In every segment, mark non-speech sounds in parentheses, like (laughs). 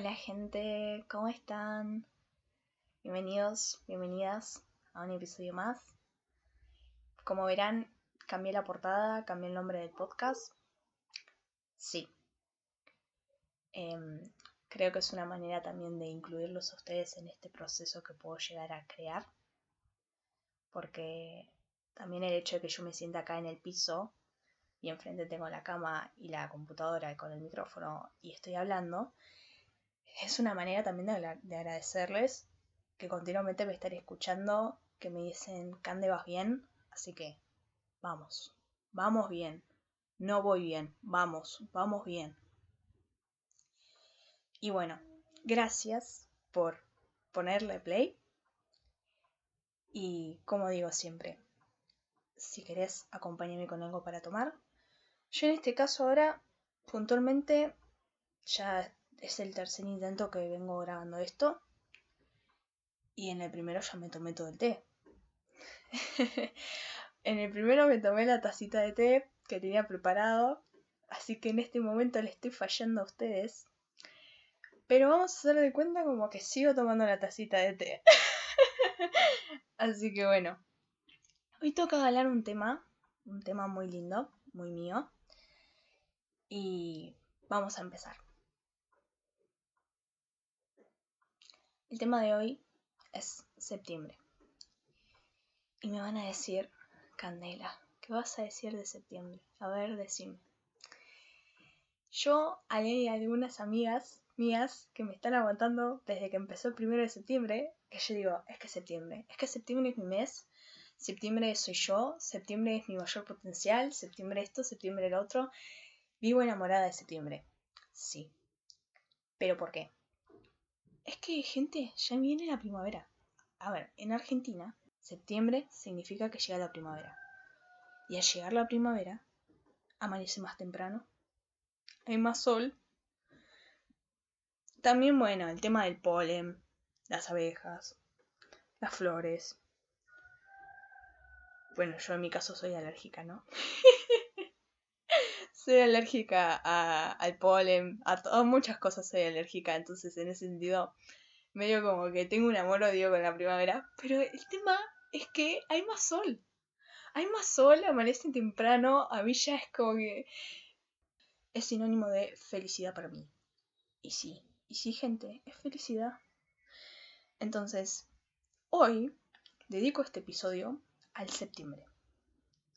Hola gente, ¿cómo están? Bienvenidos, bienvenidas a un episodio más. Como verán, cambié la portada, cambié el nombre del podcast. Sí. Em, creo que es una manera también de incluirlos a ustedes en este proceso que puedo llegar a crear. Porque también el hecho de que yo me sienta acá en el piso y enfrente tengo la cama y la computadora con el micrófono y estoy hablando, es una manera también de, agradecerles que continuamente me están escuchando, que me dicen, Cande, vas bien, así que vamos, vamos bien, no voy bien, vamos, vamos bien. Y bueno, gracias por ponerle play. Y como digo siempre, si querés acompáñame con algo para tomar. Yo en este caso ahora, puntualmente, ya es el tercer intento que vengo grabando esto. Y en el primero ya me tomé todo el té. (laughs) en el primero me tomé la tacita de té que tenía preparado. Así que en este momento le estoy fallando a ustedes. Pero vamos a hacer de cuenta como que sigo tomando la tacita de té. (laughs) Así que bueno. Hoy toca hablar un tema. Un tema muy lindo. Muy mío. Y vamos a empezar. El tema de hoy es septiembre. Y me van a decir, Candela, ¿qué vas a decir de septiembre? A ver, decime. Yo hay algunas amigas mías que me están aguantando desde que empezó el primero de septiembre, que yo digo, es que septiembre, es que septiembre es mi mes, septiembre soy yo, septiembre es mi mayor potencial, septiembre esto, septiembre el otro. Vivo enamorada de septiembre. Sí. ¿Pero por qué? Es que, gente, ya viene la primavera. A ver, en Argentina, septiembre significa que llega la primavera. Y al llegar la primavera, amanece más temprano, hay más sol. También, bueno, el tema del polen, las abejas, las flores. Bueno, yo en mi caso soy alérgica, ¿no? (laughs) soy alérgica al polen, a, muchas cosas soy alérgica, entonces en ese sentido medio como que tengo un amor odio con la primavera, pero el tema es que hay más sol. Hay más sol, amanece temprano, a mí ya es como que es sinónimo de felicidad para mí. Y sí, y sí gente, es felicidad. Entonces, hoy dedico este episodio al septiembre,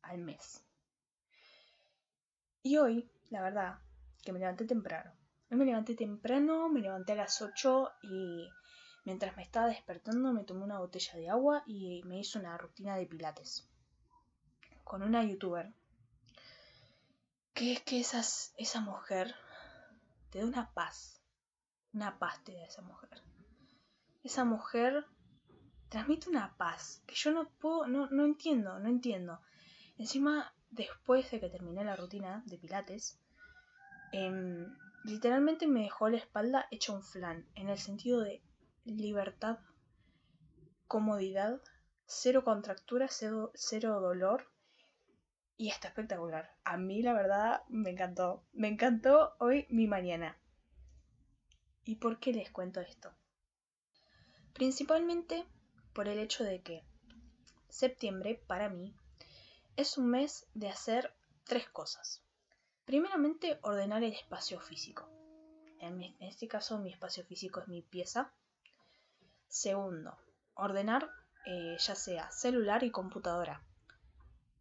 al mes. Y hoy, la verdad, que me levanté temprano. Hoy me levanté temprano, me levanté a las 8 y mientras me estaba despertando me tomé una botella de agua y me hice una rutina de pilates. Con una youtuber. Que es que esas, esa mujer te da una paz. Una paz te da esa mujer. Esa mujer transmite una paz que yo no puedo, no, no entiendo, no entiendo. Encima después de que terminé la rutina de pilates, em, literalmente me dejó la espalda hecha un flan, en el sentido de libertad, comodidad, cero contractura, cero, cero dolor. Y está espectacular. A mí la verdad me encantó. Me encantó hoy mi mañana. ¿Y por qué les cuento esto? Principalmente por el hecho de que septiembre para mí es un mes de hacer tres cosas. Primeramente, ordenar el espacio físico. En, este caso, mi espacio físico es mi pieza. Segundo, ordenar eh, ya sea celular y computadora.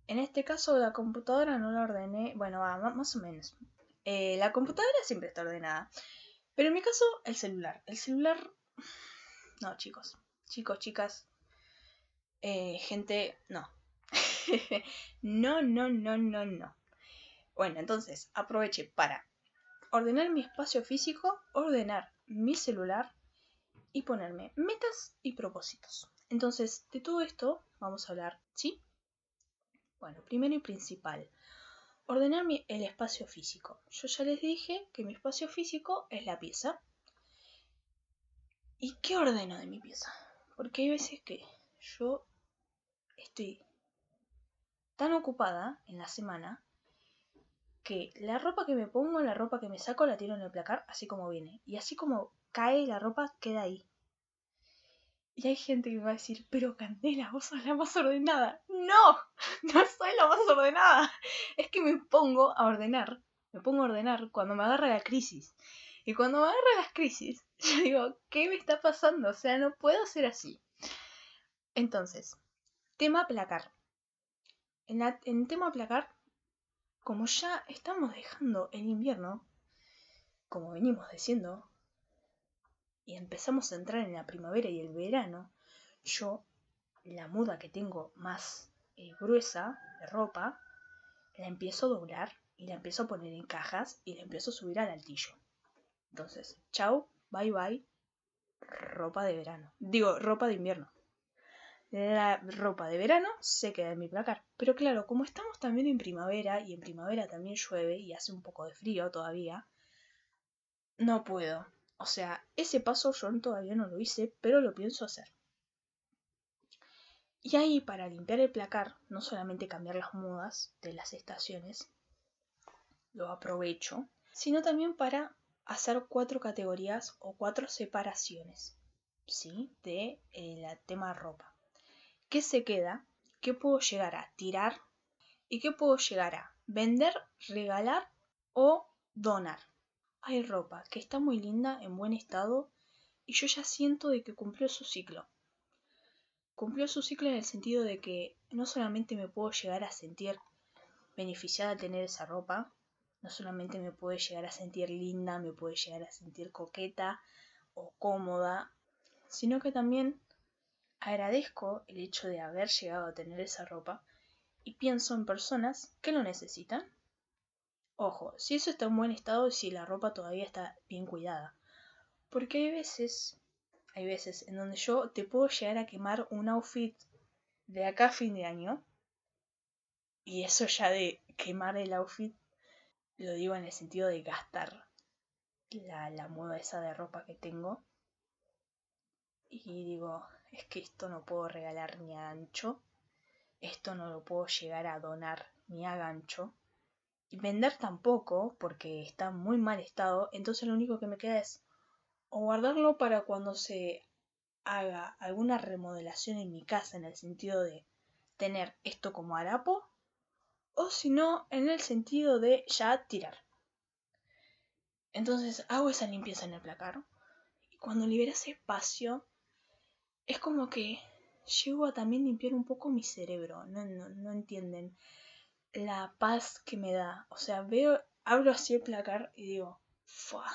En este caso, la computadora no la ordené, bueno, más o menos. Eh, la computadora siempre está ordenada. Pero en mi caso, el celular. El celular... No, chicos. Chicos, chicas. Eh, gente, no. (laughs) no, no, no, no, no. Bueno, entonces aproveché para ordenar mi espacio físico, ordenar mi celular y ponerme metas y propósitos. Entonces, de todo esto vamos a hablar, ¿sí? Bueno, primero y principal, ordenar el espacio físico. Yo ya les dije que mi espacio físico es la pieza. ¿Y qué ordeno de mi pieza? Porque hay veces que yo estoy tan ocupada en la semana que la ropa que me pongo, la ropa que me saco, la tiro en el placar así como viene. Y así como cae la ropa, queda ahí. Y hay gente que me va a decir, pero Candela, vos sos la más ordenada. No, (laughs) no soy la más ordenada. Es que me pongo a ordenar, me pongo a ordenar cuando me agarra la crisis. Y cuando me agarra las crisis, (laughs) yo digo, ¿qué me está pasando? O sea, no puedo ser así. Entonces, tema placar. En, el tema placar, como ya estamos dejando el invierno, como venimos diciendo, y empezamos a entrar en la primavera y el verano, yo la muda que tengo más eh, gruesa de ropa, la empiezo a doblar y la empiezo a poner en cajas y la empiezo a subir al altillo. Entonces, chau, bye bye, ropa de verano. Digo, ropa de invierno. La ropa de verano se queda en mi placar. Pero claro, como estamos también en primavera y en primavera también llueve y hace un poco de frío todavía, no puedo. O sea, ese paso yo todavía no lo hice, pero lo pienso hacer. Y ahí para limpiar el placar, no solamente cambiar las mudas de las estaciones, lo aprovecho, sino también para hacer cuatro categorías o cuatro separaciones, ¿sí? De eh, la tema ropa. ¿Qué se queda? ¿Qué puedo llegar a tirar? ¿Y qué puedo llegar a vender, regalar o donar? hay ropa que está muy linda, en buen estado, y yo ya siento de que cumplió su ciclo. Cumplió su ciclo en el sentido de que no solamente me puedo llegar a sentir beneficiada al tener esa ropa, no solamente me puede llegar a sentir linda, me puede llegar a sentir coqueta o cómoda, sino que también agradezco el hecho de haber llegado a tener esa ropa y pienso en personas que lo necesitan Ojo, si eso está en buen estado y si la ropa todavía está bien cuidada. Porque hay veces, hay veces en donde yo te puedo llegar a quemar un outfit de acá a fin de año. Y eso ya de quemar el outfit, lo digo en el sentido de gastar la, la moda esa de ropa que tengo. Y digo, es que esto no puedo regalar ni a gancho. Esto no lo puedo llegar a donar ni a gancho vender tampoco, porque está en muy mal estado, entonces lo único que me queda es o guardarlo para cuando se haga alguna remodelación en mi casa, en el sentido de tener esto como harapo, o si no, en el sentido de ya tirar. Entonces hago esa limpieza en el placar y cuando libera ese espacio, es como que llego a también limpiar un poco mi cerebro, no, no, no entienden la paz que me da. O sea, veo, abro así el placar y digo, ¡fua!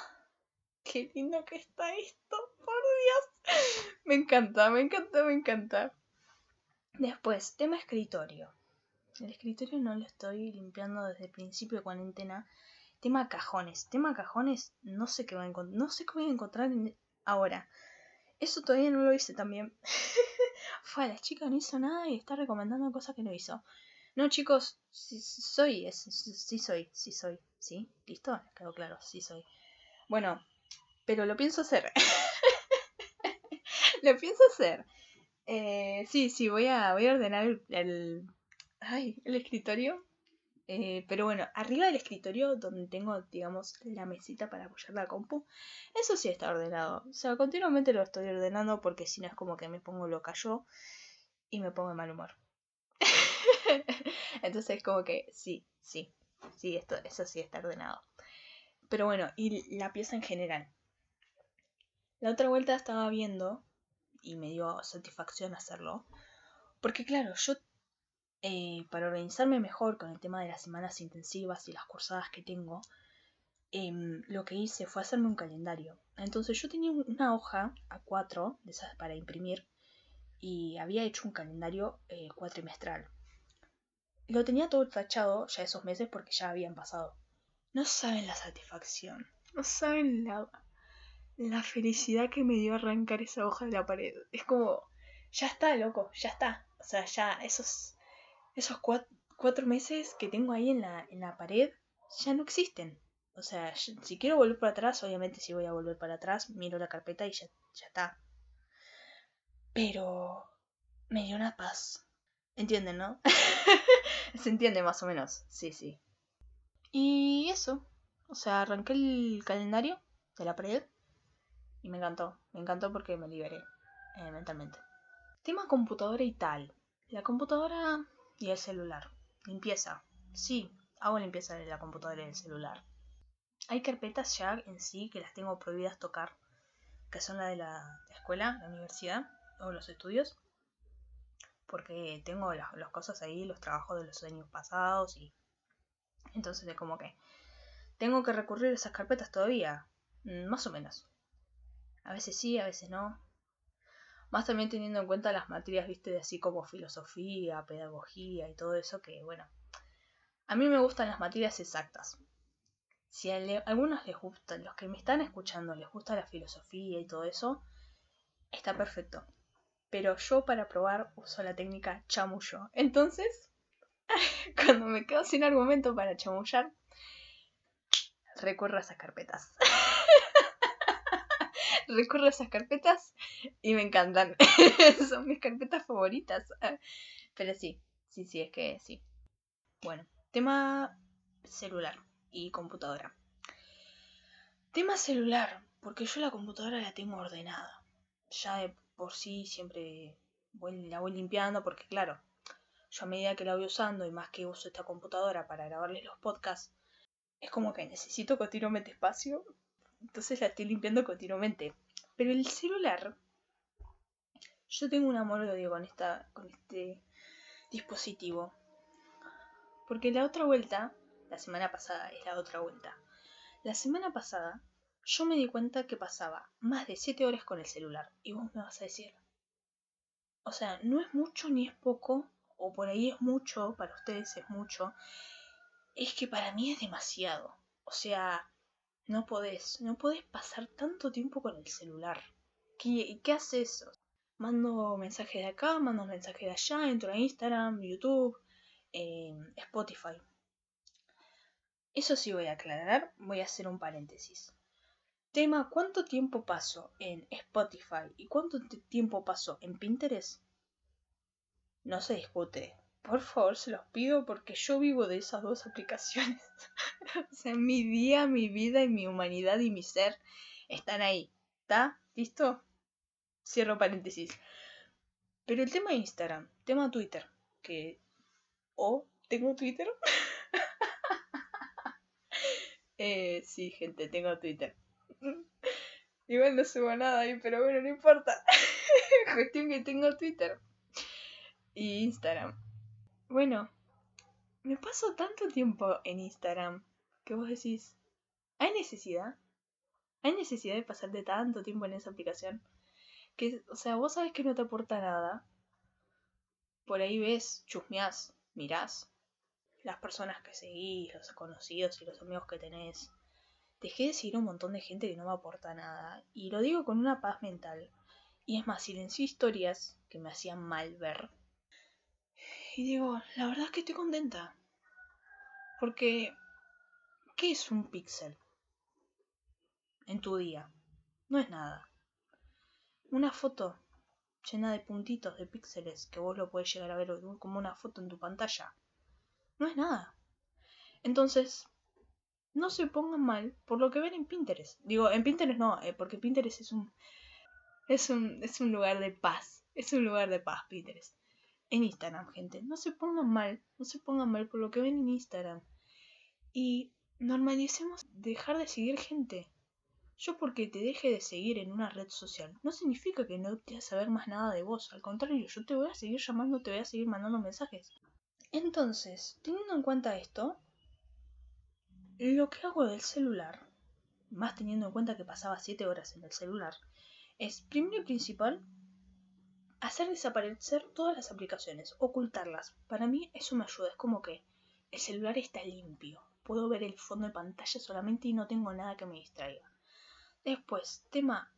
¡Qué lindo que está esto! ¡Por Dios! (laughs) Me encanta, me encanta, me encanta. Después, tema escritorio. El escritorio no lo estoy limpiando desde el principio de cuarentena. Tema cajones. Tema cajones, no sé qué voy a. No sé qué voy a encontrar ahora. Eso todavía no lo hice también. (laughs) Fue, la chica no hizo nada y está recomendando cosas que no hizo. No, chicos, sí, soy, sí soy, sí soy, ¿sí? ¿Listo? Quedó claro, sí soy. Bueno, pero lo pienso hacer. (laughs) lo pienso hacer. Eh, sí, sí, voy a, voy a ordenar el, ay, el escritorio. Eh, pero bueno, arriba del escritorio donde tengo, digamos, la mesita para apoyar la compu, eso sí está ordenado. O sea, continuamente lo estoy ordenando porque si no es como que me pongo loca yo y me pongo de mal humor. (laughs) Entonces como que sí, sí, sí, esto, eso sí está ordenado. Pero bueno, y la pieza en general. La otra vuelta estaba viendo y me dio satisfacción hacerlo. Porque claro, yo eh, para organizarme mejor con el tema de las semanas intensivas y las cursadas que tengo, em, lo que hice fue hacerme un calendario. Entonces yo tenía una hoja a cuatro de para imprimir y había hecho un calendario eh, cuatrimestral. Lo tenía todo tachado ya esos meses porque ya habían pasado. No saben la satisfacción, no saben la, la felicidad que me dio arrancar esa hoja de la pared. Es como, ya está, loco, ya está. O sea, ya esos, cuatro, meses que tengo ahí en la, en la pared ya no existen. O sea, si quiero volver para atrás, obviamente si voy a volver para atrás, miro la carpeta y ya, ya está. Pero me dio una paz. ¿Entienden, no? (laughs) Se entiende más o menos, sí, sí. Y eso. O sea, arranqué el calendario de la pared Y me encantó, me encantó porque me liberé eh, mentalmente. Tema computadora y tal. La computadora y el celular. Limpieza. Sí, hago limpieza de la computadora y del celular. Hay carpetas ya en sí que las tengo prohibidas tocar, que son la de la escuela, la universidad o los estudios, porque tengo las, cosas ahí, los trabajos de los años pasados y entonces es como que tengo que recurrir a esas carpetas todavía, mm, más o menos. A veces sí, a veces no. Más también teniendo en cuenta las materias, viste, de así como filosofía, pedagogía y todo eso, que bueno, a mí me gustan las materias exactas. Si a, algunos les gustan, los que me están escuchando, les gusta la filosofía y todo eso, está perfecto. Pero yo para probar uso la técnica chamullo. Entonces, (laughs) cuando me quedo sin argumento para chamullar, recurro a esas carpetas. (laughs) recurro a esas carpetas y me encantan. (laughs) Son mis carpetas favoritas. Pero sí, sí, sí, es que sí. Bueno, tema celular y computadora. Tema celular, porque yo la computadora la tengo ordenada. Ya de por sí siempre la voy limpiando porque claro, yo a medida que la voy usando y más que uso esta computadora para grabarles los podcasts, es como que necesito continuamente espacio entonces la estoy limpiando continuamente. Pero el celular, yo tengo un amor odio con, esta, con este dispositivo. Porque la otra vuelta, la semana pasada es la otra vuelta. La semana pasada yo me di cuenta que pasaba más de 7 horas con el celular. Y vos me vas a decir. O sea, no es mucho ni es poco, o por ahí es mucho, para ustedes es mucho. Es que para mí es demasiado. O sea, no podés, no podés pasar tanto tiempo con el celular. ¿Qué, qué hace eso? Mando mensajes de acá, mando mensajes de allá, entro a Instagram, YouTube, Spotify. Eso sí voy a aclarar, voy a hacer un paréntesis. Tema, ¿cuánto tiempo paso en Spotify y cuánto tiempo paso en Pinterest? No se discute, por favor, se los pido porque yo vivo de esas dos aplicaciones. (laughs) o sea, mi día, mi vida y mi humanidad y mi ser están ahí. ¿Está? ¿Listo? Cierro paréntesis. Pero el tema de Instagram, tema Twitter, que... ¿O tengo Twitter? (laughs) eh, sí, gente, tengo Twitter. (laughs) Igual no subo nada ahí, pero bueno, no importa. Cuestión que tengo Twitter. Y Instagram. Bueno, me paso tanto tiempo en Instagram que vos decís, ¿hay necesidad? ¿Hay necesidad de pasarte tanto tiempo en esa aplicación? Que, o sea, vos sabes que no te aporta nada. Por ahí ves, chusmeás, mirás las personas que seguís, los conocidos y los amigos que tenés. Dejé de seguir un montón de gente que no me aporta nada. Y lo digo con una paz mental. Y es más, silencio historias que me hacían mal ver y digo, la verdad es que estoy contenta. Porque, ¿qué es un píxel? En tu día. No es nada. Una foto llena de puntitos de píxeles que vos lo podés llegar a ver como una foto en tu pantalla. No es nada. Entonces, no se pongan mal por lo que ven en Pinterest. Digo, en Pinterest no, eh, porque Pinterest es un, es un es un lugar de paz. Es un lugar de paz, Pinterest en Instagram, gente. No se pongan mal, no se pongan mal por lo que ven en Instagram. Y normalicemos dejar de seguir gente. Yo porque te deje de seguir en una red social no significa que no te vas a saber más nada de vos. Al contrario, yo te voy a seguir llamando, te voy a seguir mandando mensajes. Entonces, teniendo en cuenta esto, lo que hago del celular, más teniendo en cuenta que pasaba 7 horas en el celular, es primero y principal hacer desaparecer todas las aplicaciones, ocultarlas. Para mí eso me ayuda, es como que el celular está limpio. Puedo ver el fondo de pantalla solamente y no tengo nada que me distraiga. Después, tema,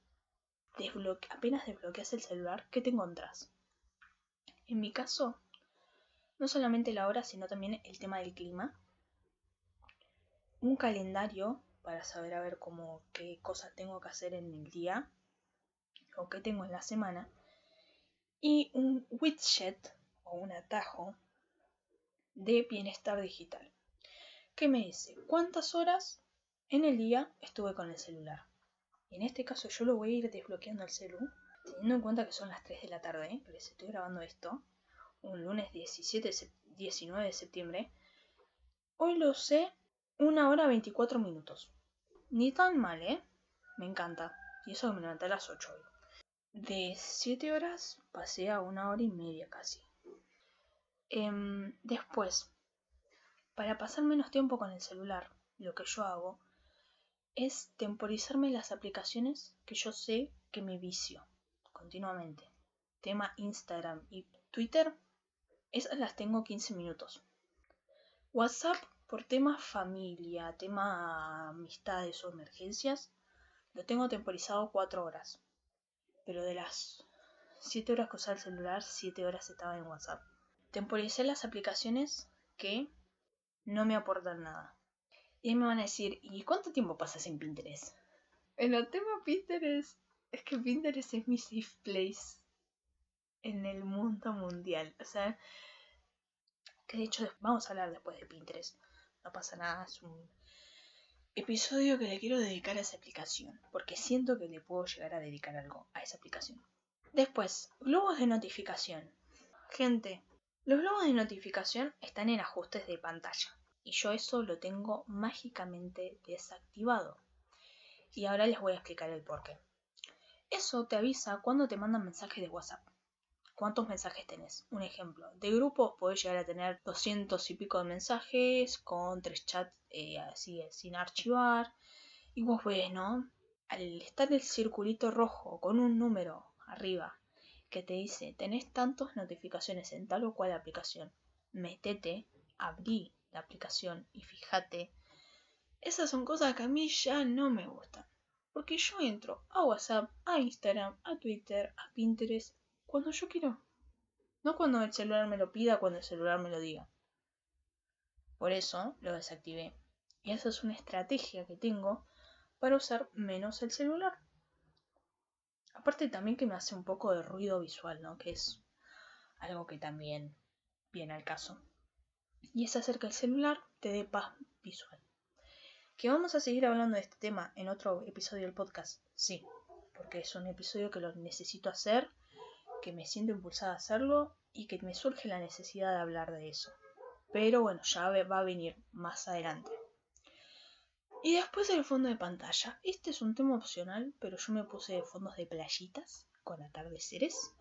desbloque apenas desbloqueas el celular, ¿qué te encontrás? En mi caso, no solamente la hora, sino también el tema del clima. Un calendario para saber a ver cómo qué cosas tengo que hacer en el día o qué tengo en la semana y un widget o un atajo de bienestar digital que me dice cuántas horas en el día estuve con el celular. en este caso yo lo voy a ir desbloqueando el celu, teniendo en cuenta que son las 3 de la tarde, ¿eh? les estoy grabando esto, un lunes 17, 19 de septiembre. Hoy lo usé una hora 24 minutos. Ni tan mal, ¿eh? Me encanta. Y eso que me levanté a las 8 hoy. De 7 horas pasé a una hora y media casi. Em, después, para pasar menos tiempo con el celular, lo que yo hago es temporizarme las aplicaciones que yo sé que me vicio continuamente. Tema Instagram y Twitter, esas las tengo 15 minutos. WhatsApp por tema familia, tema amistades o emergencias, lo tengo temporizado 4 horas. Pero de las 7 horas que usaba el celular, 7 horas estaba en WhatsApp. Temporicé las aplicaciones que no me aportan nada. Y me van a decir, ¿y cuánto tiempo pasas en Pinterest? En el tema Pinterest, es que Pinterest es mi safe place en el mundo mundial. O sea, que de hecho vamos a hablar después de Pinterest. No pasa nada, es un episodio que le quiero dedicar a esa aplicación, porque siento que le puedo llegar a dedicar algo a esa aplicación. Después, globos de notificación. Gente, los globos de notificación están en ajustes de pantalla y yo eso lo tengo mágicamente desactivado. Y ahora les voy a explicar el porqué. Eso te avisa cuando te mandan mensajes de WhatsApp. ¿Cuántos mensajes tenés? Un ejemplo, de grupos podés llegar a tener 200 y pico de mensajes con tres chats eh, así sin archivar. Y vos ves, ¿no? Al estar el circulito rojo con un número arriba que te dice tenés tantas notificaciones en tal o cual aplicación, metete, abrí la aplicación y fíjate. Esas son cosas que a mí ya no me gustan. Porque yo entro a WhatsApp, a Instagram, a Twitter, a Pinterest cuando yo quiero. No cuando el celular me lo pida, cuando el celular me lo diga. Por eso lo desactivé. Y esa es una estrategia que tengo para usar menos el celular. Aparte también que me hace un poco de ruido visual, ¿no? Que es algo que también viene al caso. Y es hacer que el celular te dé paz visual. ¿Que vamos a seguir hablando de este tema en otro episodio del podcast? Sí, porque es un episodio que lo necesito hacer que me siento impulsada a hacerlo y que me surge la necesidad de hablar de eso. Pero bueno, ya va a venir más adelante. Y después el fondo de pantalla. Este es un tema opcional, pero yo me puse fondos de playitas con atardeceres.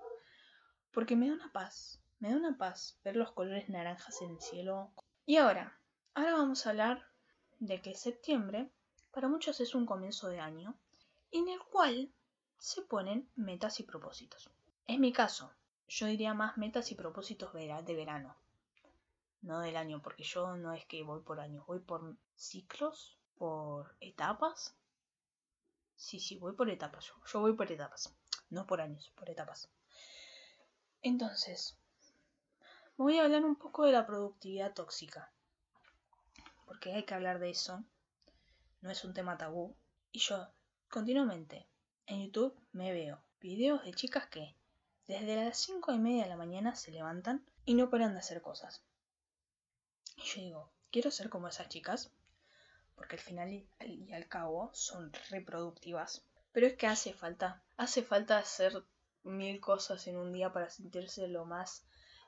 Porque me da una paz. Me da una paz ver los colores naranjas en el cielo. Y ahora, ahora vamos a hablar de que septiembre para muchos es un comienzo de año en el cual se ponen metas y propósitos. Es mi caso. Yo diría más metas y propósitos de verano. No del año, porque yo no es que voy por años, voy por ciclos, por etapas. Sí, sí, voy por etapas. Yo, yo voy por etapas. No por años, por etapas. Entonces, voy a hablar un poco de la productividad tóxica. Porque hay que hablar de eso. No es un tema tabú. Y yo, continuamente, en YouTube me veo videos de chicas que desde las cinco y media de la mañana se levantan y no paran de hacer cosas. Y yo digo, quiero ser como esas chicas, porque al final y al cabo son reproductivas. Pero es que hace falta, hace falta hacer mil cosas en un día para sentirse lo más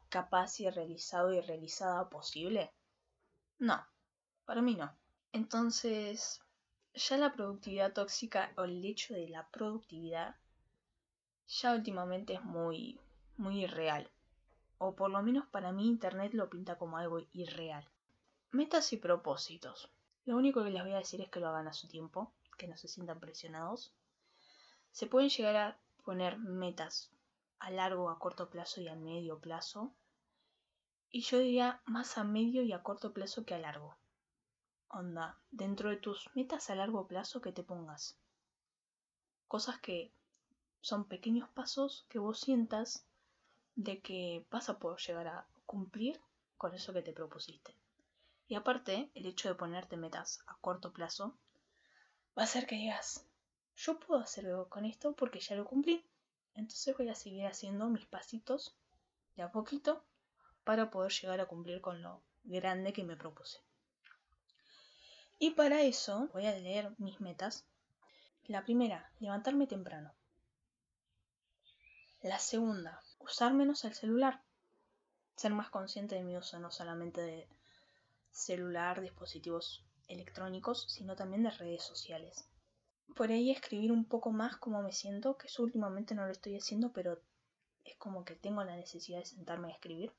capaz y realizado y realizada posible. No, para mí no. Entonces, ya la productividad tóxica o el hecho de la productividad ya últimamente es muy, muy irreal. O por lo menos para mí Internet lo pinta como algo irreal. Metas y propósitos. Lo único que les voy a decir es que lo hagan a su tiempo, que no se sientan presionados. Se pueden llegar a poner metas a largo, a corto plazo y a medio plazo. Y yo diría más a medio y a corto plazo que a largo. Onda, dentro de tus metas a largo plazo que te pongas. Cosas que son pequeños pasos que vos sientas de que vas a poder llegar a cumplir con eso que te propusiste. Y aparte, el hecho de ponerte metas a corto plazo va a hacer que digas, yo puedo hacer con esto porque ya lo cumplí. Entonces voy a seguir haciendo mis pasitos de a poquito para poder llegar a cumplir con lo grande que me propuse. Y para eso voy a leer mis metas La primera, levantarme temprano. La segunda, usar menos el celular. Ser más consciente de mi uso, no solamente de celular, dispositivos electrónicos, sino también de redes sociales. Por ahí escribir un poco más cómo me siento, que eso últimamente no lo estoy haciendo, pero es como que tengo la necesidad de sentarme a escribir.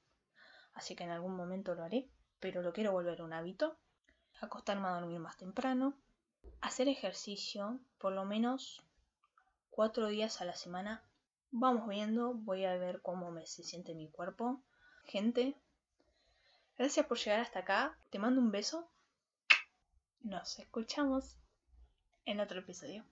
Así que en algún momento lo haré, pero lo quiero volver un hábito. Acostarme a dormir más temprano. Hacer ejercicio por lo menos cuatro días a la semana. Vamos viendo, voy a ver cómo me se siente mi cuerpo. Gente, gracias por llegar hasta acá. Te mando un beso. Nos escuchamos en otro episodio.